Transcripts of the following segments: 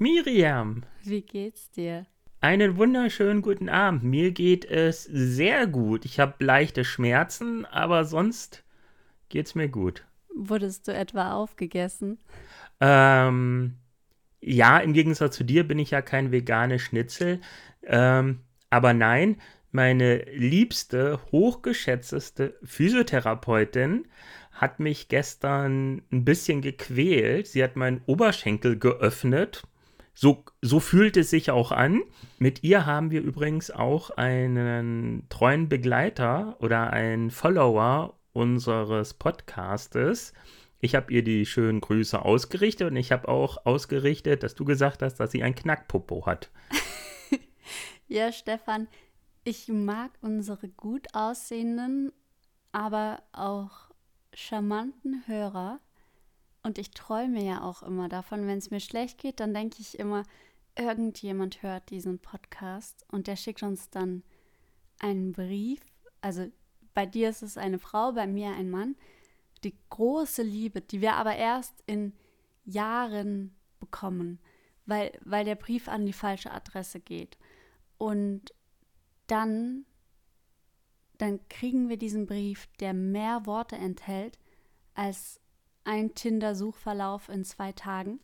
Miriam. Wie geht's dir? Einen wunderschönen guten Abend. Mir geht es sehr gut. Ich habe leichte Schmerzen, aber sonst geht's mir gut. Wurdest du etwa aufgegessen? Ähm, ja, im Gegensatz zu dir bin ich ja kein veganer Schnitzel. Ähm, aber nein, meine liebste, hochgeschätzteste Physiotherapeutin hat mich gestern ein bisschen gequält. Sie hat meinen Oberschenkel geöffnet. So, so fühlt es sich auch an. Mit ihr haben wir übrigens auch einen treuen Begleiter oder einen Follower unseres Podcastes. Ich habe ihr die schönen Grüße ausgerichtet und ich habe auch ausgerichtet, dass du gesagt hast, dass sie ein Knackpopo hat. ja, Stefan, ich mag unsere gut aussehenden, aber auch charmanten Hörer. Und ich träume ja auch immer davon, wenn es mir schlecht geht, dann denke ich immer, irgendjemand hört diesen Podcast und der schickt uns dann einen Brief. Also bei dir ist es eine Frau, bei mir ein Mann. Die große Liebe, die wir aber erst in Jahren bekommen, weil, weil der Brief an die falsche Adresse geht. Und dann, dann kriegen wir diesen Brief, der mehr Worte enthält als ein Tinder-Suchverlauf in zwei Tagen.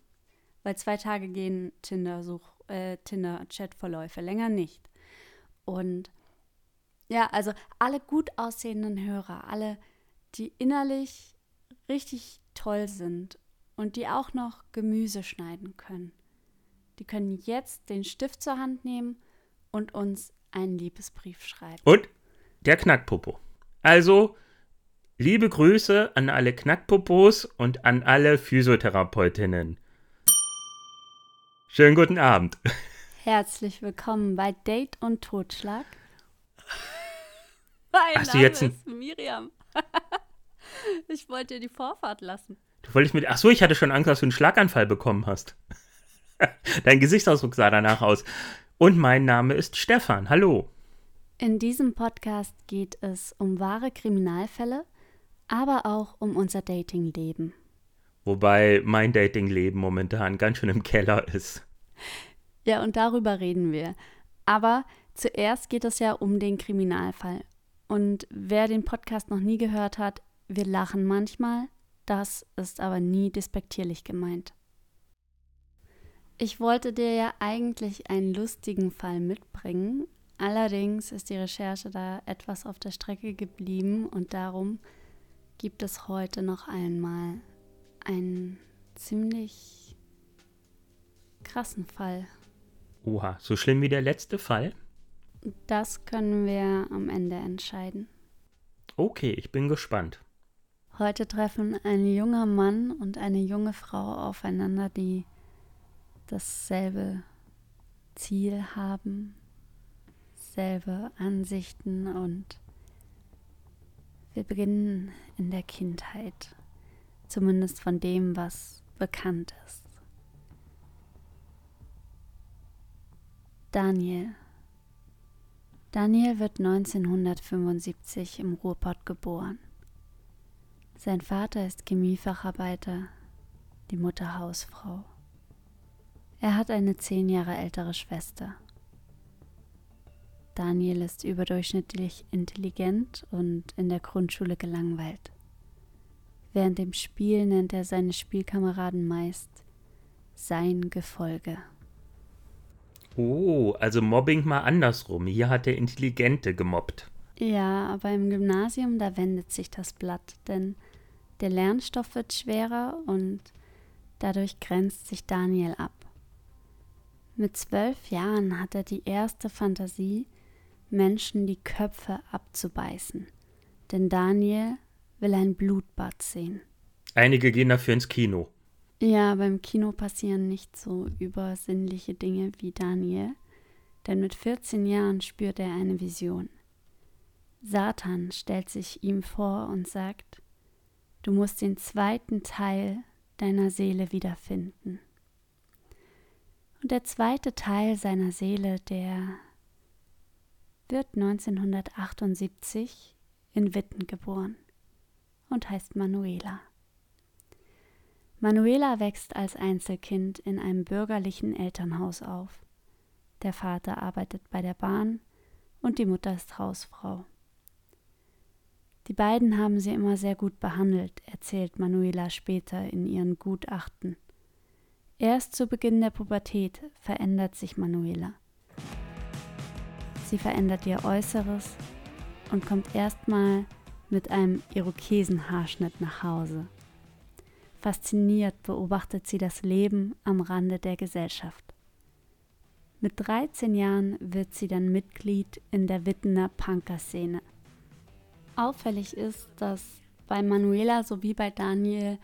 Weil zwei Tage gehen Tinder-Such, äh, Tinder-Chat-Verläufe, länger nicht. Und ja, also alle gut aussehenden Hörer, alle, die innerlich richtig toll sind und die auch noch Gemüse schneiden können, die können jetzt den Stift zur Hand nehmen und uns einen Liebesbrief schreiben. Und der Knackpopo. Also, liebe Grüße an alle Knackpopos und an alle Physiotherapeutinnen. Schönen guten Abend. Herzlich willkommen bei Date und Totschlag. Mein Hast Name du jetzt ein... ist Miriam. ich wollte dir die Vorfahrt lassen. Du wolltest mit. Ach so, ich hatte schon Angst, dass du einen Schlaganfall bekommen hast. Dein Gesichtsausdruck sah danach aus. Und mein Name ist Stefan. Hallo. In diesem Podcast geht es um wahre Kriminalfälle, aber auch um unser Datingleben. Wobei mein Datingleben momentan ganz schön im Keller ist. Ja, und darüber reden wir. Aber zuerst geht es ja um den Kriminalfall. Und wer den Podcast noch nie gehört hat, wir lachen manchmal, das ist aber nie despektierlich gemeint. Ich wollte dir ja eigentlich einen lustigen Fall mitbringen, allerdings ist die Recherche da etwas auf der Strecke geblieben und darum gibt es heute noch einmal einen ziemlich krassen Fall. Oha, so schlimm wie der letzte Fall? Das können wir am Ende entscheiden. Okay, ich bin gespannt. Heute treffen ein junger Mann und eine junge Frau aufeinander, die dasselbe Ziel haben, selbe Ansichten und wir beginnen in der Kindheit, zumindest von dem, was bekannt ist. Daniel. Daniel wird 1975 im Ruhrpott geboren. Sein Vater ist Chemiefacharbeiter, die Mutter Hausfrau. Er hat eine zehn Jahre ältere Schwester. Daniel ist überdurchschnittlich intelligent und in der Grundschule gelangweilt. Während dem Spiel nennt er seine Spielkameraden meist sein Gefolge. Oh, also Mobbing mal andersrum. Hier hat der Intelligente gemobbt. Ja, aber im Gymnasium, da wendet sich das Blatt, denn der Lernstoff wird schwerer und dadurch grenzt sich Daniel ab. Mit zwölf Jahren hat er die erste Fantasie, Menschen die Köpfe abzubeißen. Denn Daniel will ein Blutbad sehen. Einige gehen dafür ins Kino. Ja, beim Kino passieren nicht so übersinnliche Dinge wie Daniel, denn mit 14 Jahren spürt er eine Vision. Satan stellt sich ihm vor und sagt, du musst den zweiten Teil deiner Seele wiederfinden. Und der zweite Teil seiner Seele, der wird 1978 in Witten geboren und heißt Manuela. Manuela wächst als Einzelkind in einem bürgerlichen Elternhaus auf. Der Vater arbeitet bei der Bahn und die Mutter ist Hausfrau. Die beiden haben sie immer sehr gut behandelt, erzählt Manuela später in ihren Gutachten. Erst zu Beginn der Pubertät verändert sich Manuela. Sie verändert ihr Äußeres und kommt erstmal mit einem Irokesenhaarschnitt nach Hause. Fasziniert beobachtet sie das Leben am Rande der Gesellschaft. Mit 13 Jahren wird sie dann Mitglied in der Wittener Punkerszene. Auffällig ist, dass bei Manuela sowie bei Daniel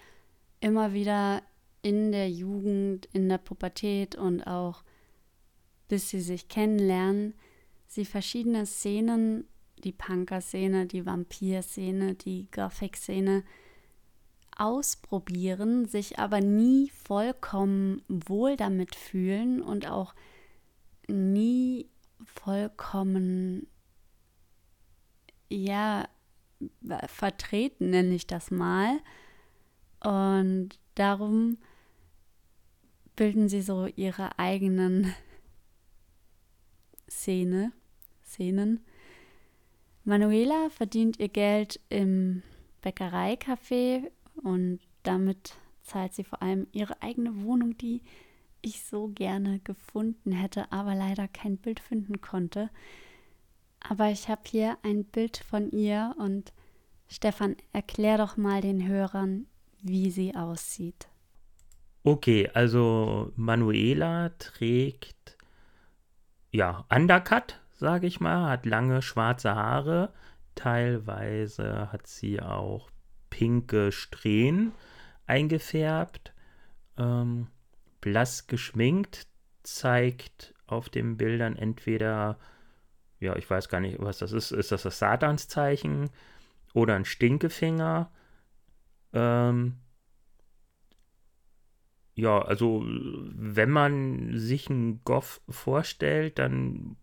immer wieder in der Jugend, in der Pubertät und auch bis sie sich kennenlernen, sie verschiedene Szenen, die Punker-Szene, die Vampir-Szene, die Gothic-Szene, ausprobieren, sich aber nie vollkommen wohl damit fühlen und auch nie vollkommen, ja, vertreten, nenne ich das mal. Und darum bilden sie so ihre eigenen Szene, Szenen. Manuela verdient ihr Geld im Bäckereicafé und damit zahlt sie vor allem ihre eigene Wohnung, die ich so gerne gefunden hätte, aber leider kein Bild finden konnte. Aber ich habe hier ein Bild von ihr und Stefan, erklär doch mal den Hörern, wie sie aussieht. Okay, also Manuela trägt ja Undercut, sage ich mal, hat lange schwarze Haare, teilweise hat sie auch pinke Strähnen eingefärbt, ähm, blass geschminkt, zeigt auf den Bildern entweder, ja, ich weiß gar nicht, was das ist, ist das das Satanszeichen oder ein Stinkefinger. Ähm, ja, also wenn man sich einen Goff vorstellt, dann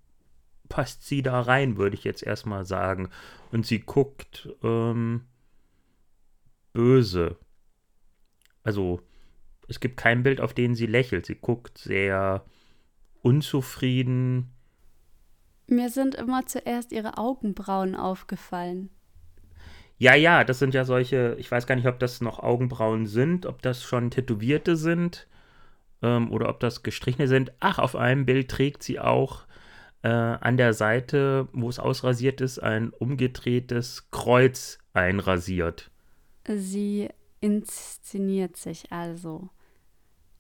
passt sie da rein, würde ich jetzt erstmal sagen. Und sie guckt ähm, böse. Also es gibt kein Bild, auf dem sie lächelt. Sie guckt sehr unzufrieden. Mir sind immer zuerst ihre Augenbrauen aufgefallen. Ja, ja, das sind ja solche, ich weiß gar nicht, ob das noch Augenbrauen sind, ob das schon tätowierte sind ähm, oder ob das gestrichene sind. Ach, auf einem Bild trägt sie auch äh, an der Seite, wo es ausrasiert ist, ein umgedrehtes Kreuz einrasiert. Sie inszeniert sich also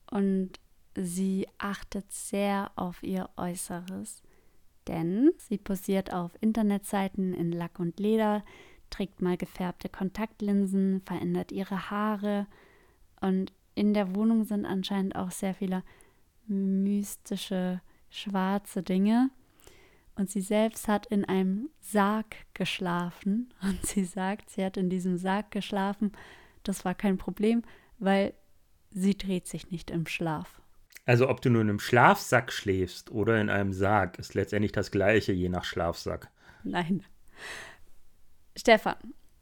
und sie achtet sehr auf ihr Äußeres, denn sie posiert auf Internetseiten in Lack und Leder, trägt mal gefärbte Kontaktlinsen, verändert ihre Haare und in der Wohnung sind anscheinend auch sehr viele mystische schwarze Dinge. Und sie selbst hat in einem Sarg geschlafen und sie sagt, sie hat in diesem Sarg geschlafen. Das war kein Problem, weil sie dreht sich nicht im Schlaf. Also ob du nur in einem Schlafsack schläfst oder in einem Sarg, ist letztendlich das gleiche, je nach Schlafsack. Nein. Stefan,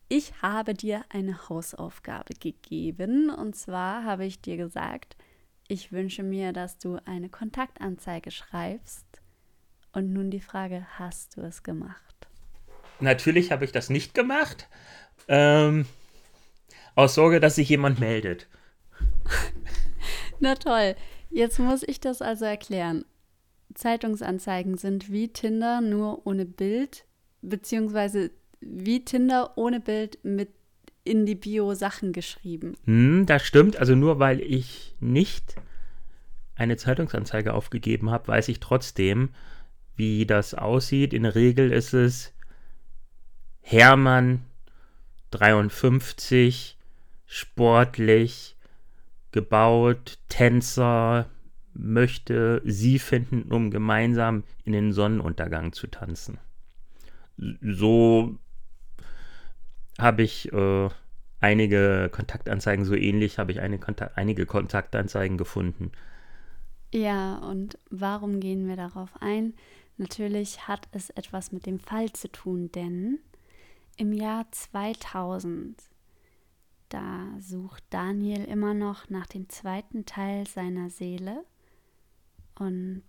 ich habe dir eine Hausaufgabe gegeben. Und zwar habe ich dir gesagt, ich wünsche mir, dass du eine Kontaktanzeige schreibst. Und nun die Frage, hast du es gemacht? Natürlich habe ich das nicht gemacht. Ähm, aus Sorge, dass sich jemand meldet. Na toll. Jetzt muss ich das also erklären. Zeitungsanzeigen sind wie Tinder, nur ohne Bild, beziehungsweise wie Tinder ohne Bild mit in die Bio Sachen geschrieben. Hm, das stimmt. Also nur weil ich nicht eine Zeitungsanzeige aufgegeben habe, weiß ich trotzdem, wie das aussieht. In der Regel ist es Hermann 53, sportlich, gebaut, Tänzer, möchte sie finden, um gemeinsam in den Sonnenuntergang zu tanzen. So habe ich äh, einige Kontaktanzeigen, so ähnlich habe ich eine Kontakt, einige Kontaktanzeigen gefunden. Ja, und warum gehen wir darauf ein? Natürlich hat es etwas mit dem Fall zu tun, denn im Jahr 2000, da sucht Daniel immer noch nach dem zweiten Teil seiner Seele und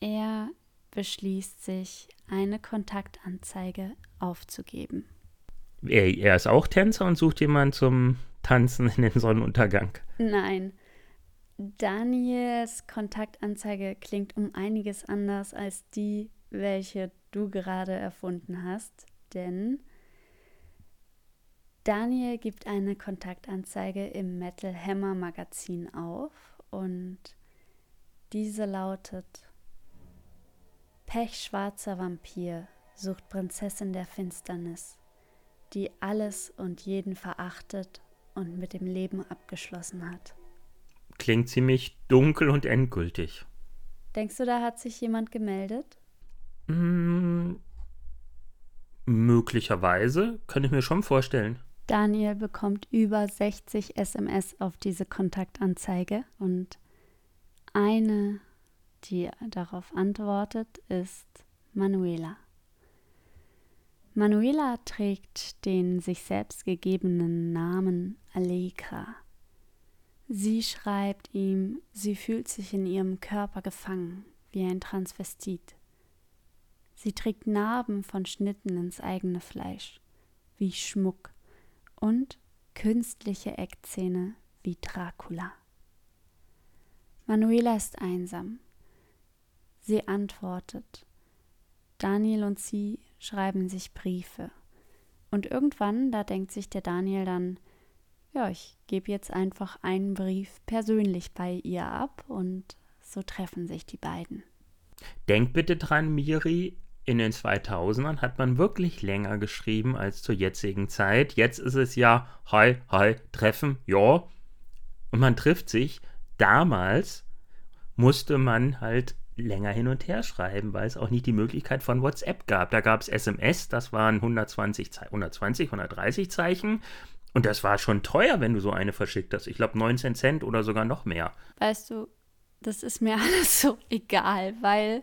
er beschließt sich, eine Kontaktanzeige aufzugeben. Er, er ist auch Tänzer und sucht jemanden zum Tanzen in den Sonnenuntergang. Nein. Daniels Kontaktanzeige klingt um einiges anders als die, welche du gerade erfunden hast, denn Daniel gibt eine Kontaktanzeige im Metal Hammer Magazin auf und diese lautet Pechschwarzer Vampir sucht Prinzessin der Finsternis die alles und jeden verachtet und mit dem Leben abgeschlossen hat. Klingt ziemlich dunkel und endgültig. Denkst du, da hat sich jemand gemeldet? Hm, möglicherweise, könnte ich mir schon vorstellen. Daniel bekommt über 60 SMS auf diese Kontaktanzeige und eine, die darauf antwortet, ist Manuela. Manuela trägt den sich selbst gegebenen Namen Allegra. Sie schreibt ihm, sie fühlt sich in ihrem Körper gefangen, wie ein Transvestit. Sie trägt Narben von Schnitten ins eigene Fleisch, wie Schmuck, und künstliche Eckzähne wie Dracula. Manuela ist einsam. Sie antwortet. Daniel und sie schreiben sich Briefe. Und irgendwann, da denkt sich der Daniel dann, ja, ich gebe jetzt einfach einen Brief persönlich bei ihr ab und so treffen sich die beiden. Denk bitte dran, Miri, in den 2000ern hat man wirklich länger geschrieben als zur jetzigen Zeit. Jetzt ist es ja, hi, hi, treffen, ja. Und man trifft sich. Damals musste man halt länger hin und her schreiben, weil es auch nicht die Möglichkeit von WhatsApp gab. Da gab es SMS, das waren 120, 120, 130 Zeichen. Und das war schon teuer, wenn du so eine verschickt hast. Ich glaube 19 Cent oder sogar noch mehr. Weißt du, das ist mir alles so egal, weil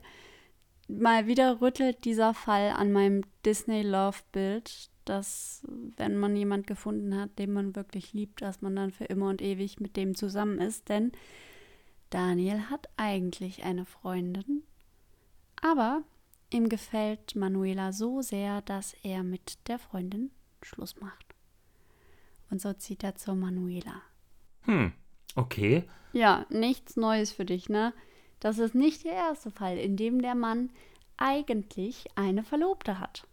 mal wieder rüttelt dieser Fall an meinem Disney Love Bild, dass wenn man jemand gefunden hat, den man wirklich liebt, dass man dann für immer und ewig mit dem zusammen ist. Denn Daniel hat eigentlich eine Freundin, aber ihm gefällt Manuela so sehr, dass er mit der Freundin Schluss macht. Und so zieht er zur Manuela. Hm, okay. Ja, nichts Neues für dich, ne? Das ist nicht der erste Fall, in dem der Mann eigentlich eine Verlobte hat.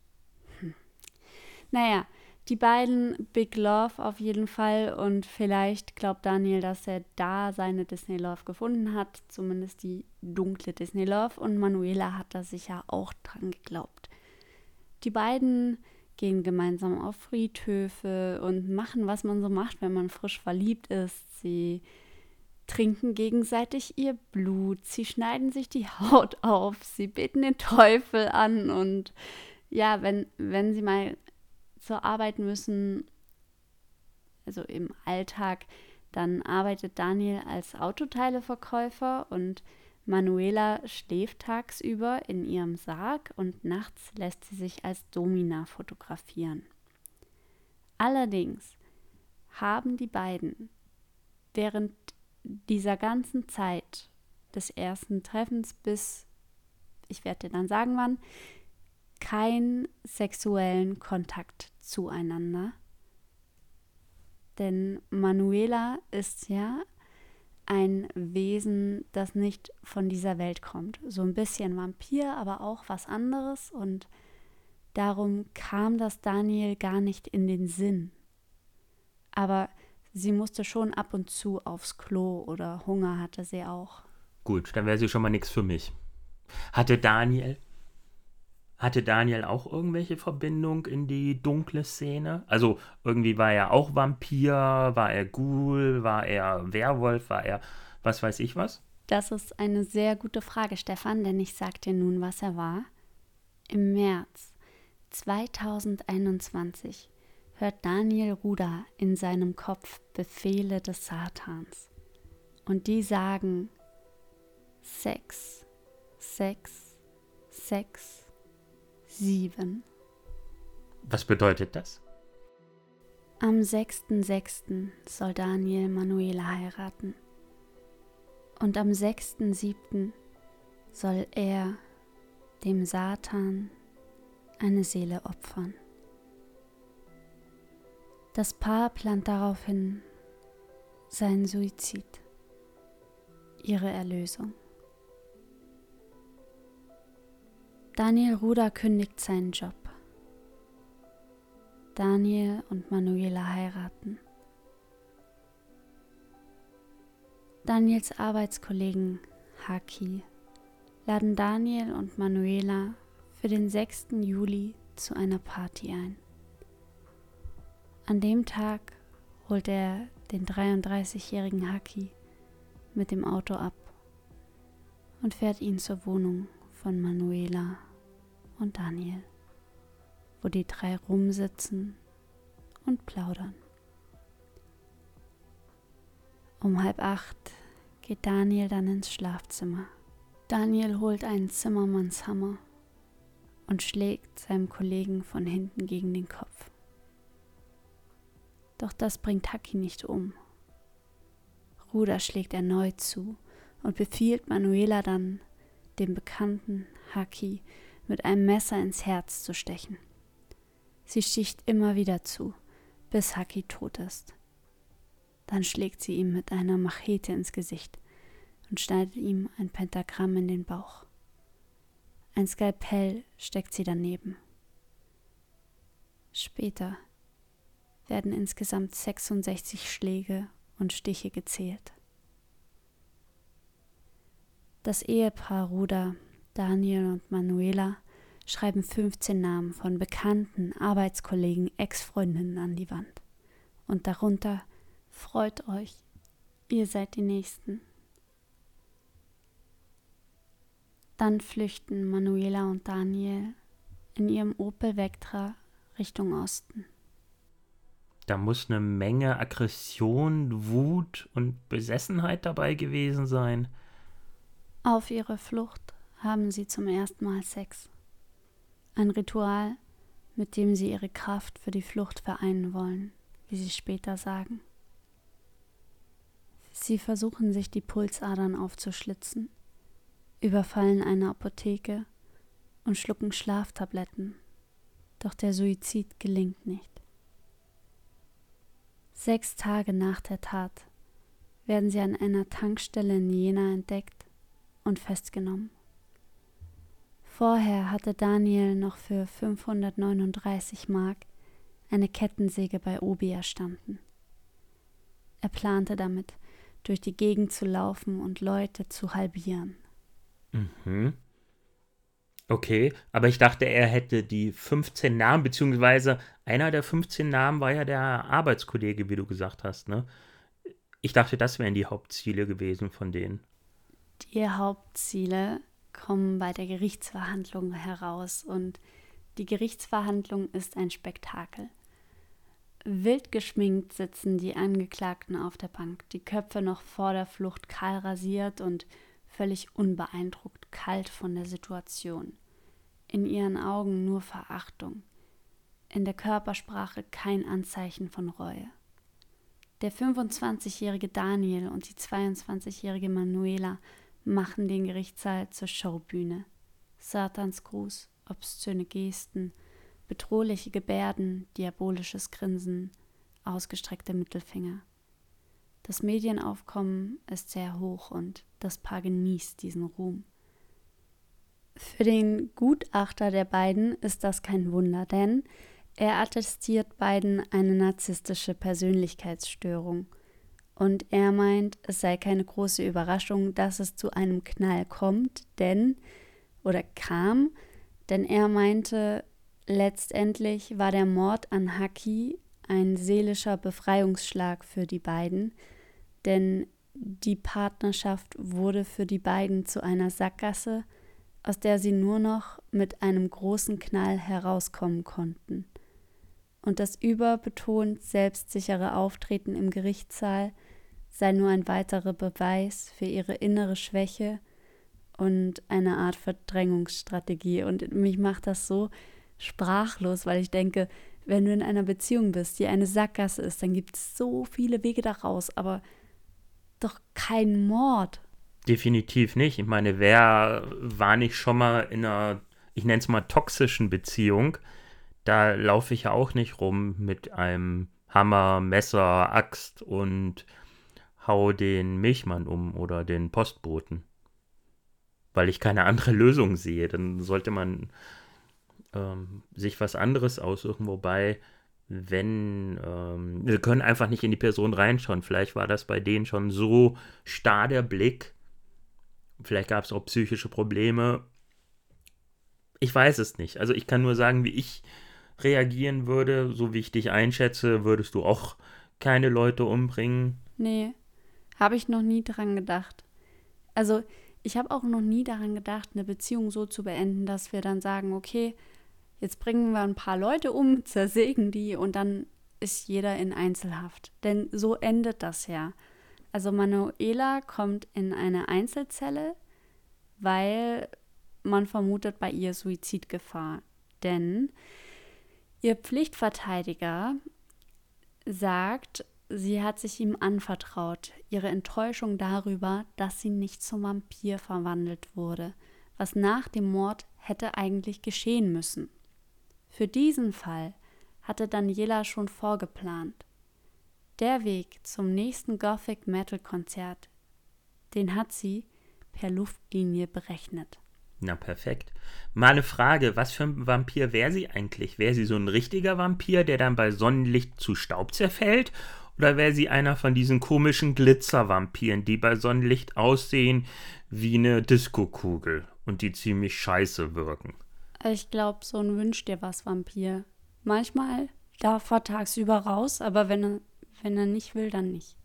Hm. Naja, die beiden Big Love auf jeden Fall und vielleicht glaubt Daniel, dass er da seine Disney Love gefunden hat, zumindest die dunkle Disney Love und Manuela hat da sicher auch dran geglaubt. Die beiden gehen gemeinsam auf Friedhöfe und machen, was man so macht, wenn man frisch verliebt ist. Sie trinken gegenseitig ihr Blut, sie schneiden sich die Haut auf, sie beten den Teufel an. Und ja, wenn, wenn sie mal zur Arbeit müssen, also im Alltag, dann arbeitet Daniel als Autoteileverkäufer und Manuela schläft tagsüber in ihrem Sarg und nachts lässt sie sich als Domina fotografieren. Allerdings haben die beiden während dieser ganzen Zeit des ersten Treffens bis, ich werde dir dann sagen wann, keinen sexuellen Kontakt zueinander. Denn Manuela ist ja ein Wesen, das nicht von dieser Welt kommt. So ein bisschen Vampir, aber auch was anderes. Und darum kam das Daniel gar nicht in den Sinn. Aber sie musste schon ab und zu aufs Klo oder Hunger hatte sie auch. Gut, dann wäre sie schon mal nichts für mich. Hatte Daniel Hatte Daniel auch irgendwelche Verbindung in die dunkle Szene? Also irgendwie war er auch Vampir, war er Ghoul, war er Werwolf, war er was weiß ich was? Das ist eine sehr gute Frage, Stefan, denn ich sag dir nun, was er war. Im März 2021 hört Daniel Ruder in seinem Kopf Befehle des Satans. Und die sagen Sex, Sex, Sex, sieben. Was bedeutet das? Am 6.6. soll Daniel Manuela heiraten. Und am 6.7. soll er dem Satan eine Seele opfern. Das Paar plant daraufhin seinen Suizid, ihre Erlösung. Daniel Ruder kündigt seinen Job. Daniel und Manuela heiraten. Daniels Arbeitskollegen Haki laden Daniel und Manuela für den 6. Juli zu einer Party ein. An dem Tag holt er den 33-jährigen Haki mit dem Auto ab und fährt ihn zur Wohnung von Manuela und Daniel, wo die drei rumsitzen und plaudern. Um halb acht geht Daniel dann ins Schlafzimmer. Daniel holt einen Zimmermannshammer und schlägt seinem Kollegen von hinten gegen den Kopf. Doch das bringt Haki nicht um. Ruder schlägt erneut zu und befiehlt Manuela dann, dem bekannten Haki mit einem Messer ins Herz zu stechen. Sie sticht immer wieder zu, bis Haki tot ist. Dann schlägt sie ihm mit einer Machete ins Gesicht und schneidet ihm ein Pentagramm in den Bauch. Ein Skalpell steckt sie daneben. Später werden insgesamt 66 Schläge und Stiche gezählt. Das Ehepaar Ruder, Daniel und Manuela, schreiben 15 Namen von Bekannten, Arbeitskollegen, Ex-Freundinnen an die Wand. Und darunter freut euch, ihr seid die Nächsten. Dann flüchten Manuela und Daniel in ihrem Opel Vectra Richtung Osten. Da muss eine Menge Aggression, Wut und Besessenheit dabei gewesen sein. Auf ihrer Flucht haben sie zum ersten Mal Sex. Ein Ritual, mit dem sie ihre Kraft für die Flucht vereinen wollen, wie sie später sagen. Sie versuchen sich die Pulsadern aufzuschlitzen, überfallen eine Apotheke und schlucken Schlaftabletten, doch der Suizid gelingt nicht. Sechs Tage nach der Tat werden sie an einer Tankstelle in Jena entdeckt und festgenommen. Vorher hatte Daniel noch für 539 Mark eine Kettensäge bei Obi erstanden. Er plante damit, durch die Gegend zu laufen und Leute zu halbieren. Mhm. Okay, aber ich dachte, er hätte die 15 Namen, beziehungsweise einer der 15 Namen war ja der Arbeitskollege, wie du gesagt hast, ne? Ich dachte, das wären die Hauptziele gewesen von denen. Die Hauptziele kommen bei der Gerichtsverhandlung heraus und die Gerichtsverhandlung ist ein Spektakel. Wild geschminkt sitzen die Angeklagten auf der Bank, die Köpfe noch vor der Flucht kahl rasiert und völlig unbeeindruckt kalt von der Situation. In ihren Augen nur Verachtung, in der Körpersprache kein Anzeichen von Reue. Der 25-jährige Daniel und die 22-jährige Manuela machen den Gerichtssaal zur Schaubühne. Satansgruß, obszöne Gesten, bedrohliche Gebärden, diabolisches Grinsen, ausgestreckte Mittelfinger. Das Medienaufkommen ist sehr hoch und das Paar genießt diesen Ruhm. Für den Gutachter der beiden ist das kein Wunder, denn er attestiert beiden eine narzisstische Persönlichkeitsstörung und er meint, es sei keine große Überraschung, dass es zu einem Knall kommt, denn oder kam, Denn er meinte, letztendlich war der Mord an Haki ein seelischer Befreiungsschlag für die beiden, denn die Partnerschaft wurde für die beiden zu einer Sackgasse, aus der sie nur noch mit einem großen Knall herauskommen konnten. Und das überbetont selbstsichere Auftreten im Gerichtssaal sei nur ein weiterer Beweis für ihre innere Schwäche und eine Art Verdrängungsstrategie. Und mich macht das so sprachlos, weil ich denke, wenn du in einer Beziehung bist, die eine Sackgasse ist, dann gibt es so viele Wege daraus, aber doch kein Mord. Definitiv nicht. Ich meine, wer war nicht schon mal in einer, ich nenne es mal, toxischen Beziehung? Da laufe ich ja auch nicht rum mit einem Hammer, Messer, Axt und hau den Milchmann um oder den Postboten. Weil ich keine andere Lösung sehe. Dann sollte man ähm, sich was anderes aussuchen, wobei wenn, ähm, wir können einfach nicht in die Person reinschauen. Vielleicht war das bei denen schon so starr der Blick. Vielleicht gab es auch psychische Probleme. Ich weiß es nicht. Also ich kann nur sagen, wie ich reagieren würde. So wie ich dich einschätze, würdest du auch keine Leute umbringen. Nee, habe ich noch nie dran gedacht. Also ich habe auch noch nie daran gedacht, eine Beziehung so zu beenden, dass wir dann sagen, okay, jetzt bringen wir ein paar Leute um, zersägen die und dann ist jeder in Einzelhaft. Denn so endet das ja. Also Manuela kommt in eine Einzelzelle, weil man vermutet bei ihr Suizidgefahr. Denn ihr Pflichtverteidiger sagt, sie hat sich ihm anvertraut, ihre Enttäuschung darüber, dass sie nicht zum Vampir verwandelt wurde, was nach dem Mord hätte eigentlich geschehen müssen. Für diesen Fall hatte Daniela schon vorgeplant. Der Weg zum nächsten Gothic Metal Konzert, den hat sie per Luftlinie berechnet. Na perfekt. Mal eine Frage, was für ein Vampir wäre sie eigentlich? Wäre sie so ein richtiger Vampir, der dann bei Sonnenlicht zu Staub zerfällt? Oder wäre sie einer von diesen komischen Glitzervampiren, die bei Sonnenlicht aussehen wie eine Diskokugel und die ziemlich scheiße wirken? Ich glaube, so ein Wünsch dir was Vampir. Manchmal darf er tagsüber raus, aber wenn er, wenn er nicht will, dann nicht.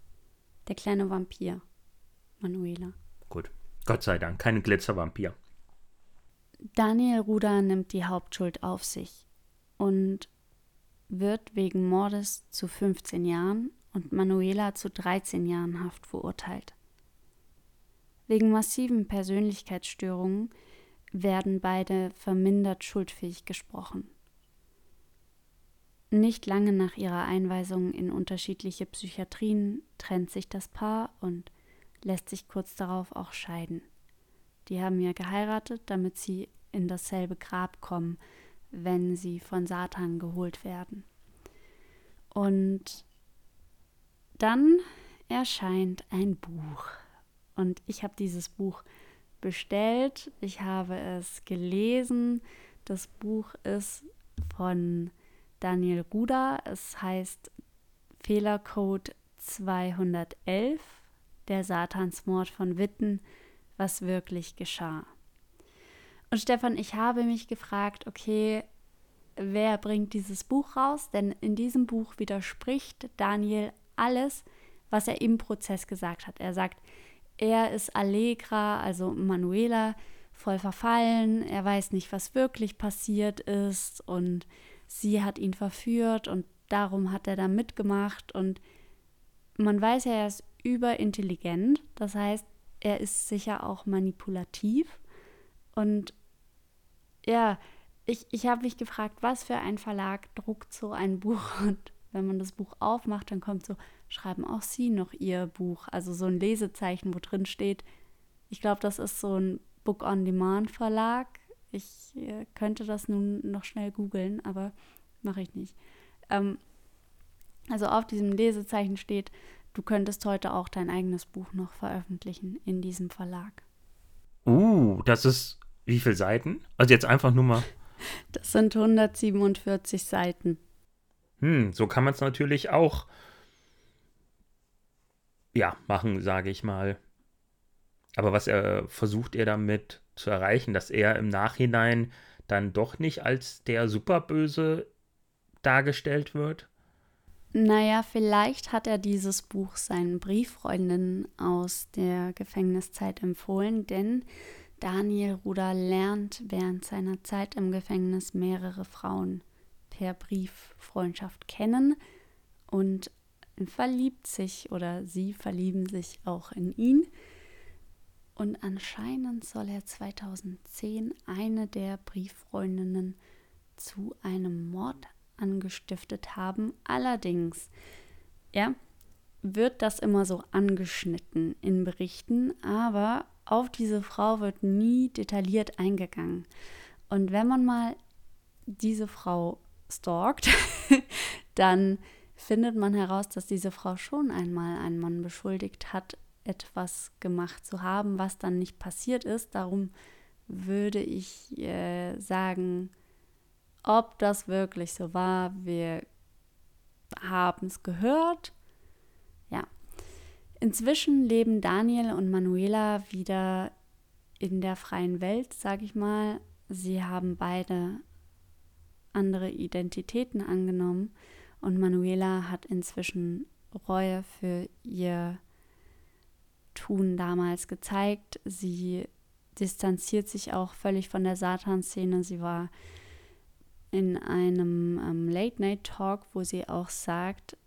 Der kleine Vampir. Manuela. Gut. Gott sei Dank, kein Glitzervampir. Daniel Ruder nimmt die Hauptschuld auf sich und wird wegen Mordes zu 15 Jahren und Manuela zu 13 Jahren Haft verurteilt. Wegen massiven Persönlichkeitsstörungen werden beide vermindert schuldfähig gesprochen. Nicht lange nach ihrer Einweisung in unterschiedliche Psychiatrien trennt sich das Paar und lässt sich kurz darauf auch scheiden. Die haben ja geheiratet, damit sie in dasselbe Grab kommen, wenn sie von Satan geholt werden. Und dann erscheint ein Buch. Und ich habe dieses Buch bestellt. Ich habe es gelesen. Das Buch ist von Daniel Ruder. Es heißt Fehlercode 211, der Satansmord von Witten, was wirklich geschah. Und Stefan, ich habe mich gefragt, okay, wer bringt dieses Buch raus? Denn in diesem Buch widerspricht Daniel alles, was er im Prozess gesagt hat. Er sagt, er ist Allegra, also Manuela, voll verfallen. Er weiß nicht, was wirklich passiert ist und sie hat ihn verführt und darum hat er da mitgemacht und man weiß ja, er ist überintelligent. Das heißt, er ist sicher auch manipulativ und ja, ich, ich habe mich gefragt, was für ein Verlag druckt so ein Buch und wenn man das Buch aufmacht, dann kommt so, schreiben auch Sie noch Ihr Buch? Also so ein Lesezeichen, wo drin steht, ich glaube, das ist so ein Book-on-Demand-Verlag. Ich äh, könnte das nun noch schnell googeln, aber mache ich nicht. Ähm, also auf diesem Lesezeichen steht, du könntest heute auch dein eigenes Buch noch veröffentlichen in diesem Verlag. Uh, das ist wie viele Seiten? Also jetzt einfach nur mal. Das sind 147 Seiten. Hm, so kann man es natürlich auch ja, machen, sage ich mal. Aber was er versucht er damit zu erreichen, dass er im Nachhinein dann doch nicht als der Superböse dargestellt wird? Naja, vielleicht hat er dieses Buch seinen Brieffreundinnen aus der Gefängniszeit empfohlen, denn Daniel Ruder lernt während seiner Zeit im Gefängnis mehrere Frauen per Brieffreundschaft kennen und verliebt sich oder sie verlieben sich auch in ihn. Und anscheinend soll er 2010 eine der Brieffreundinnen zu einem Mord angestiftet haben. Allerdings, ja, wird das immer so angeschnitten in Berichten, aber auf diese Frau wird nie detailliert eingegangen. Und wenn man mal diese Frau stalkt, dann findet man heraus, dass diese Frau schon einmal einen Mann beschuldigt hat, etwas gemacht zu haben, was dann nicht passiert ist. Darum würde ich äh, sagen, ob das wirklich so war, wir haben es gehört. Ja. Inzwischen leben Daniel und Manuela wieder in der freien Welt, sage ich mal. Sie haben beide andere Identitäten angenommen und Manuela hat inzwischen Reue für ihr Tun damals gezeigt. Sie distanziert sich auch völlig von der Satan-Szene. Sie war in einem ähm, Late-Night-Talk, wo sie auch sagt,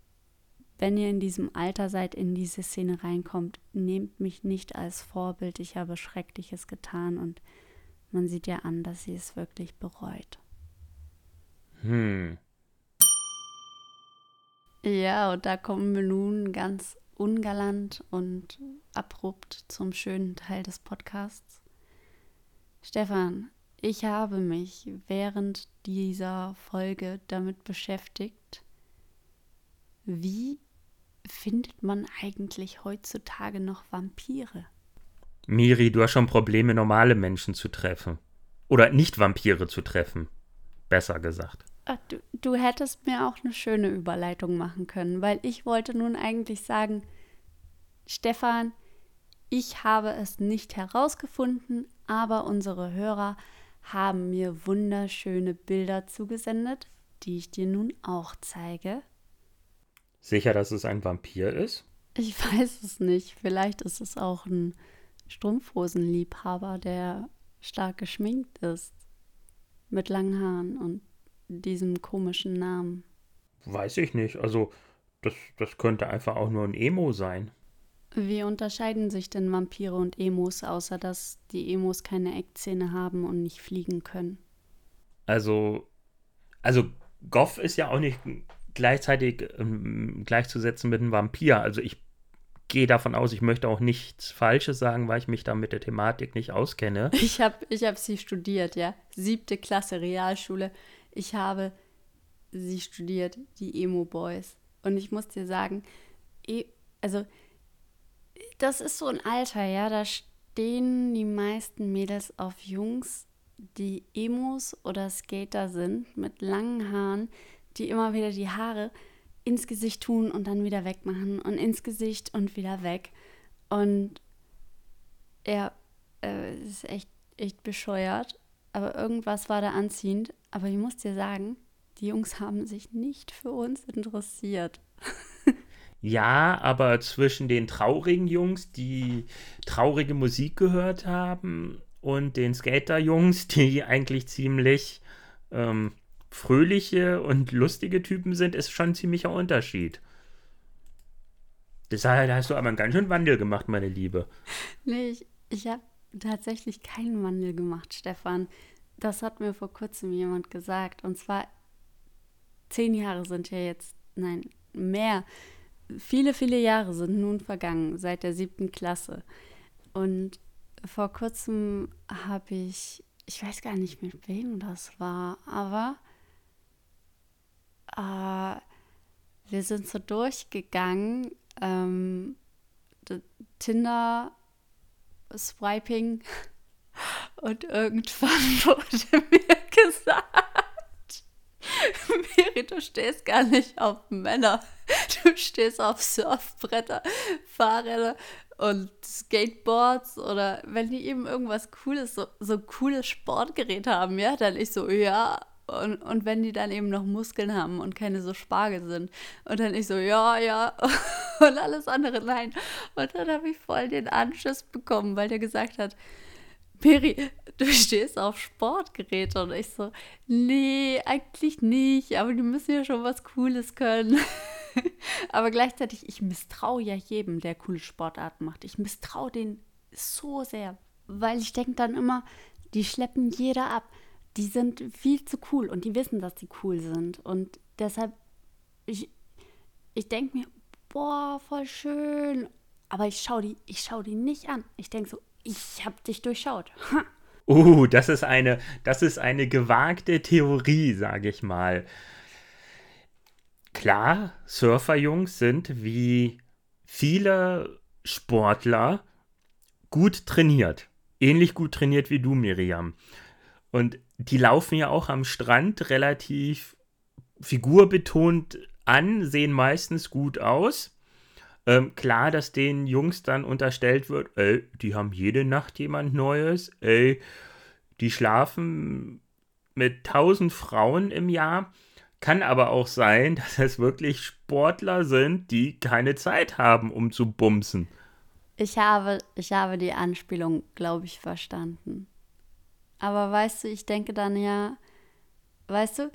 wenn ihr in diesem Alter seid, in diese Szene reinkommt, nehmt mich nicht als Vorbild, ich habe Schreckliches getan und man sieht ja an, dass sie es wirklich bereut. Hm. Ja, und da kommen wir nun ganz ungalant und abrupt zum schönen Teil des Podcasts. Stefan, ich habe mich während dieser Folge damit beschäftigt, wie findet man eigentlich heutzutage noch Vampire? Miri, du hast schon Probleme, normale Menschen zu treffen. Oder nicht Vampire zu treffen. Besser gesagt. Du, du hättest mir auch eine schöne Überleitung machen können, weil ich wollte nun eigentlich sagen, Stefan, ich habe es nicht herausgefunden, aber unsere Hörer haben mir wunderschöne Bilder zugesendet, die ich dir nun auch zeige. Sicher, dass es ein Vampir ist? Ich weiß es nicht. Vielleicht ist es auch ein Strumpfhosenliebhaber, der stark geschminkt ist. Mit langen Haaren und diesem komischen Namen. Weiß ich nicht. Also, das, das könnte einfach auch nur ein Emo sein. Wie unterscheiden sich denn Vampire und Emos, außer dass die Emos keine Eckzähne haben und nicht fliegen können? Also, also Goff ist ja auch nicht gleichzeitig ähm, gleichzusetzen mit einem Vampir. Also ich gehe davon aus, ich möchte auch nichts Falsches sagen, weil ich mich da mit der Thematik nicht auskenne. Ich habe ich hab sie studiert, ja. Siebte Klasse Realschule. Ich habe sie studiert, die Emo Boys. Und ich muss dir sagen, e also das ist so ein Alter, ja, da stehen die meisten Mädels auf Jungs, die Emos oder Skater sind, mit langen Haaren, die immer wieder die Haare ins Gesicht tun und dann wieder wegmachen und ins Gesicht und wieder weg. Und ja, äh, ist echt, echt bescheuert. Aber irgendwas war da anziehend. Aber ich muss dir sagen, die Jungs haben sich nicht für uns interessiert. Ja, aber zwischen den traurigen Jungs, die traurige Musik gehört haben, und den Skater-Jungs, die eigentlich ziemlich ähm, fröhliche und lustige Typen sind, ist schon ein ziemlicher Unterschied. Deshalb hast du aber einen ganz schönen Wandel gemacht, meine Liebe. Nee, ich, ich habe tatsächlich keinen Wandel gemacht, Stefan. Das hat mir vor kurzem jemand gesagt. Und zwar, zehn Jahre sind ja jetzt, nein, mehr viele, viele Jahre sind nun vergangen, seit der siebten Klasse. Und vor kurzem habe ich, ich weiß gar nicht, mit wem das war, aber äh, wir sind so durchgegangen, ähm, Tinder, Swiping und irgendwann wurde mir gesagt, Miri, du stehst gar nicht auf Männer. Du stehst auf Surfbretter, Fahrräder und Skateboards oder wenn die eben irgendwas Cooles, so, so cooles Sportgerät haben, ja, dann ich so, ja. Und, und wenn die dann eben noch Muskeln haben und keine so Spargel sind. Und dann ich so, ja, ja. Und alles andere, nein. Und dann habe ich voll den Anschiss bekommen, weil der gesagt hat, Peri, du stehst auf Sportgeräte. Und ich so, nee, eigentlich nicht. Aber die müssen ja schon was Cooles können. aber gleichzeitig, ich misstraue ja jedem, der coole Sportarten macht. Ich misstraue denen so sehr. Weil ich denke dann immer, die schleppen jeder ab. Die sind viel zu cool und die wissen, dass sie cool sind. Und deshalb, ich, ich denke mir, boah, voll schön. Aber ich schaue die, schau die nicht an. Ich denke so, ich habe dich durchschaut. Uh, das ist eine, das ist eine gewagte Theorie, sage ich mal. Klar, Surferjungs sind wie viele Sportler gut trainiert. Ähnlich gut trainiert wie du, Miriam. Und die laufen ja auch am Strand relativ figurbetont an, sehen meistens gut aus. Ähm, klar, dass den Jungs dann unterstellt wird, ey, die haben jede Nacht jemand Neues, ey, die schlafen mit tausend Frauen im Jahr. Kann aber auch sein, dass es wirklich Sportler sind, die keine Zeit haben, um zu bumsen. Ich habe, ich habe die Anspielung, glaube ich, verstanden. Aber weißt du, ich denke dann ja, weißt du,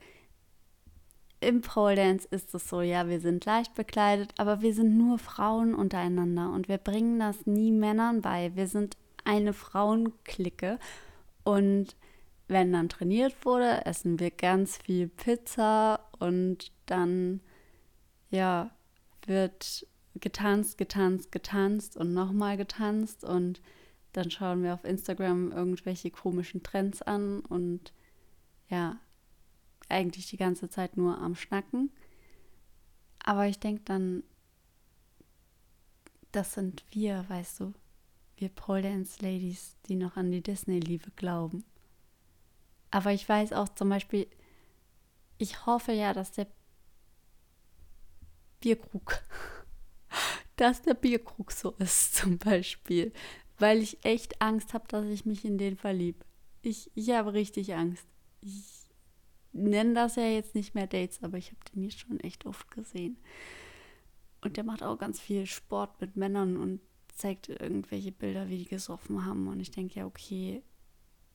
im Pole Dance ist es so, ja, wir sind leicht bekleidet, aber wir sind nur Frauen untereinander und wir bringen das nie Männern bei. Wir sind eine Frauenklicke und wenn dann trainiert wurde, essen wir ganz viel Pizza und dann, ja, wird getanzt, getanzt, getanzt und nochmal getanzt und dann schauen wir auf Instagram irgendwelche komischen Trends an und ja, eigentlich die ganze Zeit nur am Schnacken. Aber ich denke dann, das sind wir, weißt du, wir Pole Dance Ladies, die noch an die Disney-Liebe glauben. Aber ich weiß auch zum Beispiel, ich hoffe ja, dass der Bierkrug, dass der Bierkrug so ist zum Beispiel, weil ich echt Angst habe, dass ich mich in den verliebe. Ich, ich habe richtig Angst. Ich, nennen das ja jetzt nicht mehr Dates, aber ich habe den hier schon echt oft gesehen. Und der macht auch ganz viel Sport mit Männern und zeigt irgendwelche Bilder, wie die gesoffen haben. Und ich denke ja, okay,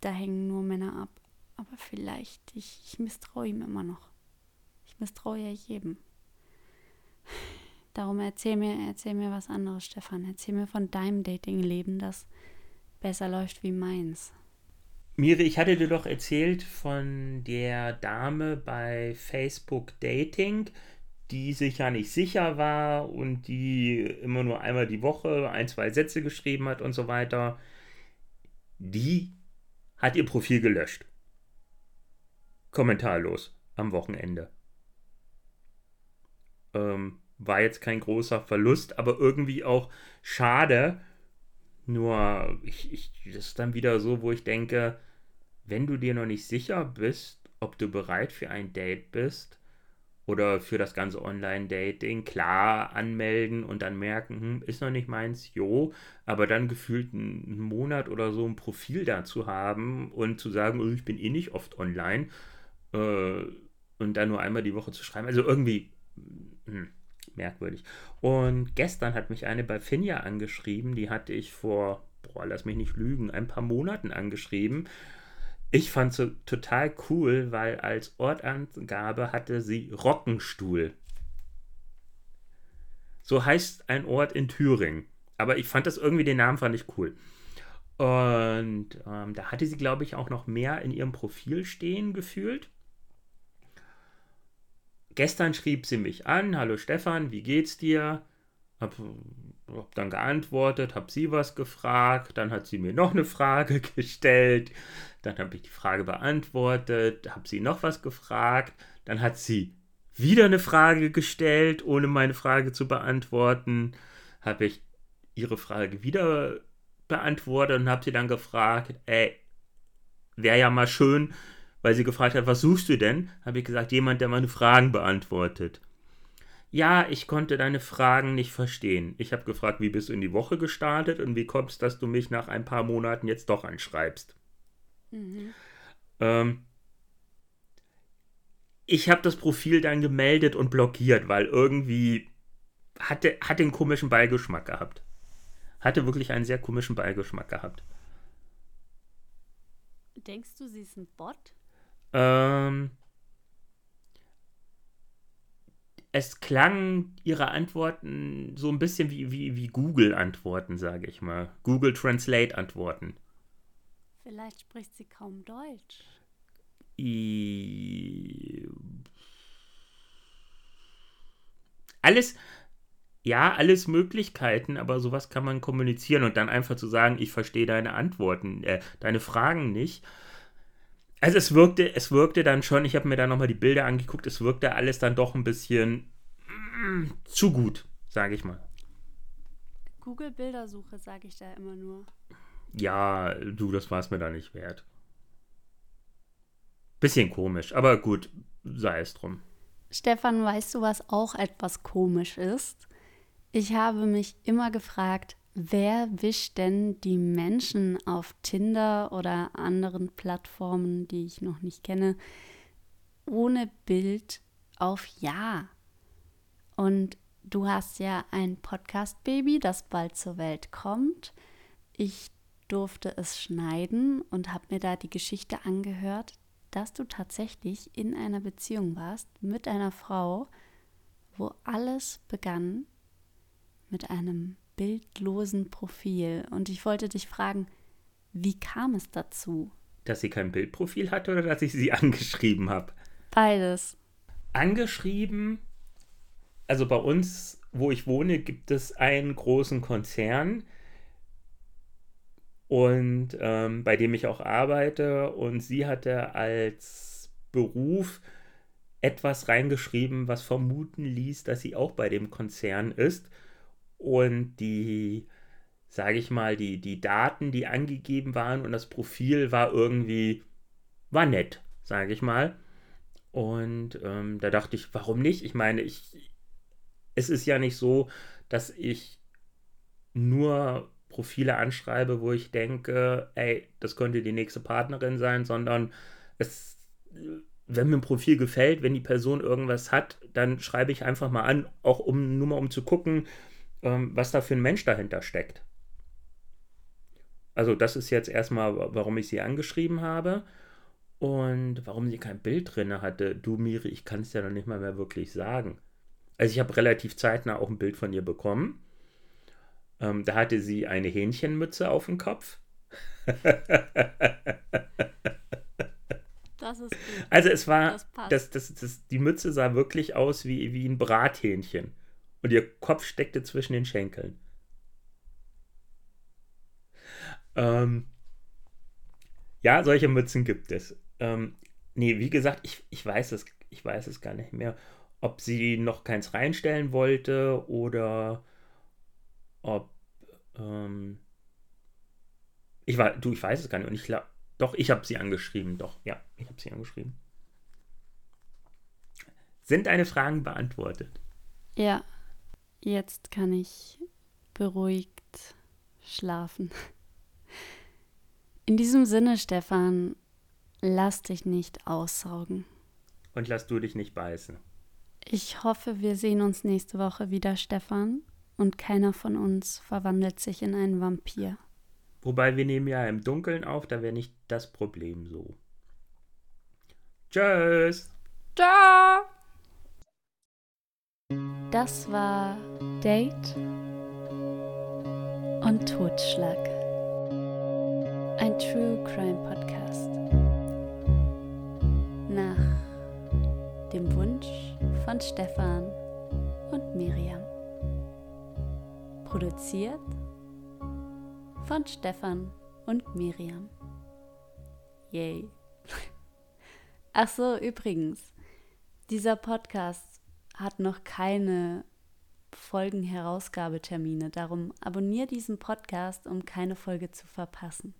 da hängen nur Männer ab. Aber vielleicht, ich, ich misstraue ihm immer noch. Ich misstraue ja jedem. Darum erzähl mir, erzähl mir was anderes, Stefan. Erzähl mir von deinem Dating-Leben, das besser läuft wie meins. Miri, ich hatte dir doch erzählt von der Dame bei Facebook Dating, die sich ja nicht sicher war und die immer nur einmal die Woche ein, zwei Sätze geschrieben hat und so weiter. Die hat ihr Profil gelöscht. Kommentarlos am Wochenende. Ähm, war jetzt kein großer Verlust, aber irgendwie auch schade. Nur, ich, ich, das ist dann wieder so, wo ich denke, wenn du dir noch nicht sicher bist, ob du bereit für ein Date bist oder für das ganze Online-Dating, klar anmelden und dann merken, hm, ist noch nicht meins, jo, aber dann gefühlt einen Monat oder so ein Profil dazu haben und zu sagen, oh, ich bin eh nicht oft online äh, und dann nur einmal die Woche zu schreiben, also irgendwie hm, merkwürdig. Und gestern hat mich eine bei Finja angeschrieben, die hatte ich vor, boah, lass mich nicht lügen, ein paar Monaten angeschrieben ich fand es total cool, weil als Ortangabe hatte sie Rockenstuhl. So heißt ein Ort in Thüringen. Aber ich fand das irgendwie, den Namen fand ich cool. Und ähm, da hatte sie, glaube ich, auch noch mehr in ihrem Profil stehen gefühlt. Gestern schrieb sie mich an: Hallo Stefan, wie geht's dir? Hab, hab dann geantwortet, hab sie was gefragt, dann hat sie mir noch eine Frage gestellt. Dann habe ich die Frage beantwortet, habe sie noch was gefragt, dann hat sie wieder eine Frage gestellt, ohne meine Frage zu beantworten, habe ich ihre Frage wieder beantwortet und habe sie dann gefragt, ey, wäre ja mal schön, weil sie gefragt hat, was suchst du denn? Habe ich gesagt, jemand, der meine Fragen beantwortet. ja, ich konnte deine Fragen nicht verstehen. Ich habe gefragt, wie bist du in die Woche gestartet und wie kommst, dass du mich nach ein paar Monaten jetzt doch anschreibst. Mhm. Ähm, ich habe das Profil dann gemeldet und blockiert, weil irgendwie hatte, hatte einen komischen Beigeschmack gehabt. Hatte wirklich einen sehr komischen Beigeschmack gehabt. Denkst du, sie ist ein Bot? Ähm, es klang ihre Antworten so ein bisschen wie, wie, wie Google-Antworten, sage ich mal. Google Translate-Antworten. Vielleicht spricht sie kaum Deutsch. I alles, ja, alles Möglichkeiten, aber sowas kann man kommunizieren und dann einfach zu sagen, ich verstehe deine Antworten, äh, deine Fragen nicht. Also es wirkte, es wirkte dann schon, ich habe mir da nochmal die Bilder angeguckt, es wirkte alles dann doch ein bisschen mm, zu gut, sage ich mal. Google Bildersuche, sage ich da immer nur. Ja, du, das war es mir da nicht wert. Bisschen komisch, aber gut, sei es drum. Stefan, weißt du, was auch etwas komisch ist? Ich habe mich immer gefragt, wer wischt denn die Menschen auf Tinder oder anderen Plattformen, die ich noch nicht kenne, ohne Bild auf Ja? Und du hast ja ein Podcast-Baby, das bald zur Welt kommt. Ich durfte es schneiden und habe mir da die Geschichte angehört, dass du tatsächlich in einer Beziehung warst mit einer Frau, wo alles begann mit einem bildlosen Profil. Und ich wollte dich fragen, wie kam es dazu? Dass sie kein Bildprofil hatte oder dass ich sie angeschrieben habe? Beides. Angeschrieben, also bei uns, wo ich wohne, gibt es einen großen Konzern, und ähm, bei dem ich auch arbeite. Und sie hatte als Beruf etwas reingeschrieben, was vermuten ließ, dass sie auch bei dem Konzern ist. Und die, sage ich mal, die, die Daten, die angegeben waren und das Profil war irgendwie, war nett, sage ich mal. Und ähm, da dachte ich, warum nicht? Ich meine, ich, es ist ja nicht so, dass ich nur Profile anschreibe, wo ich denke, ey, das könnte die nächste Partnerin sein, sondern es, wenn mir ein Profil gefällt, wenn die Person irgendwas hat, dann schreibe ich einfach mal an, auch um nur mal um zu gucken, ähm, was da für ein Mensch dahinter steckt. Also das ist jetzt erstmal, warum ich sie angeschrieben habe und warum sie kein Bild drin hatte. Du, Miri, ich kann es ja noch nicht mal mehr wirklich sagen. Also ich habe relativ zeitnah auch ein Bild von ihr bekommen. Ähm, da hatte sie eine Hähnchenmütze auf dem Kopf. Das ist gut. Also es war, das das, das, das, die Mütze sah wirklich aus wie, wie ein Brathähnchen. Und ihr Kopf steckte zwischen den Schenkeln. Ähm, ja, solche Mützen gibt es. Ähm, nee, wie gesagt, ich, ich, weiß es, ich weiß es gar nicht mehr, ob sie noch keins reinstellen wollte oder ob. Ähm, ich war, du, ich weiß es gar nicht. Und ich doch, ich habe sie angeschrieben. Doch, ja, ich habe sie angeschrieben. Sind deine Fragen beantwortet? Ja, jetzt kann ich beruhigt schlafen. In diesem Sinne, Stefan, lass dich nicht aussaugen. Und lass du dich nicht beißen. Ich hoffe, wir sehen uns nächste Woche wieder, Stefan und keiner von uns verwandelt sich in einen Vampir. Wobei wir nehmen ja im Dunkeln auf, da wäre nicht das Problem so. Tschüss. Ciao. Das war Date und Totschlag. Ein True Crime Podcast. Nach dem Wunsch von Stefan und Miriam. Produziert von Stefan und Miriam. Yay. Ach so, übrigens, dieser Podcast hat noch keine Folgenherausgabetermine. Darum abonniere diesen Podcast, um keine Folge zu verpassen.